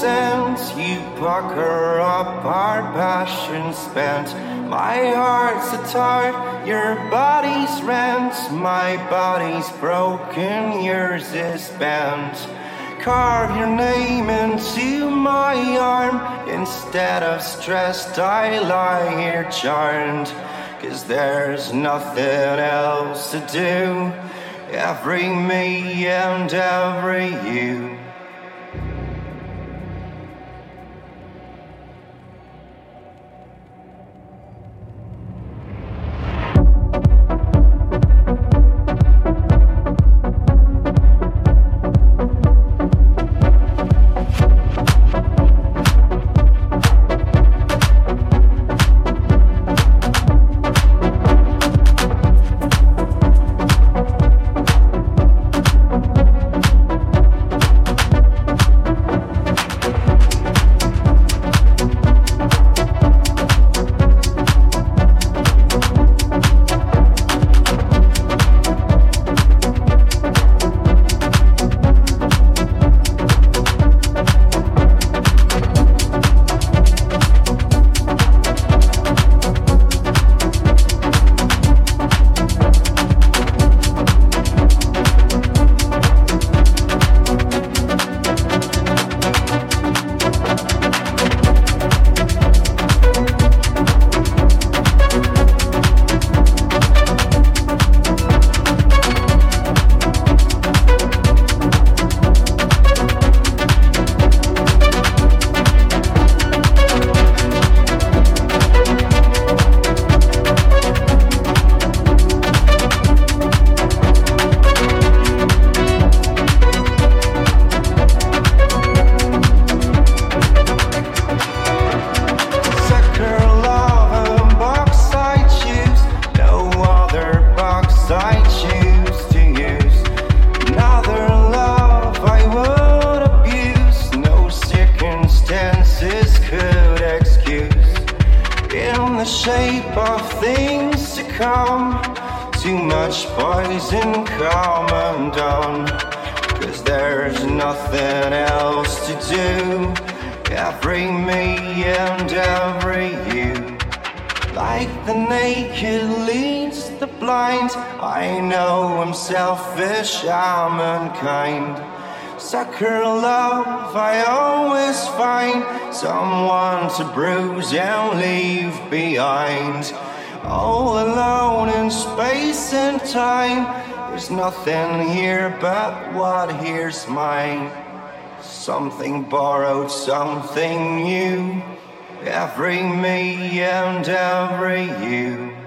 sense. You pucker up our passion spent. My heart's a tart, your body's rent. My body's broken, yours is bent. Carve your name into my arm. Instead of stressed, I lie here charmed. Cause there's nothing else to do. Every me and every you. To bruise and leave behind. All alone in space and time, there's nothing here but what here's mine. Something borrowed, something new. Every me and every you.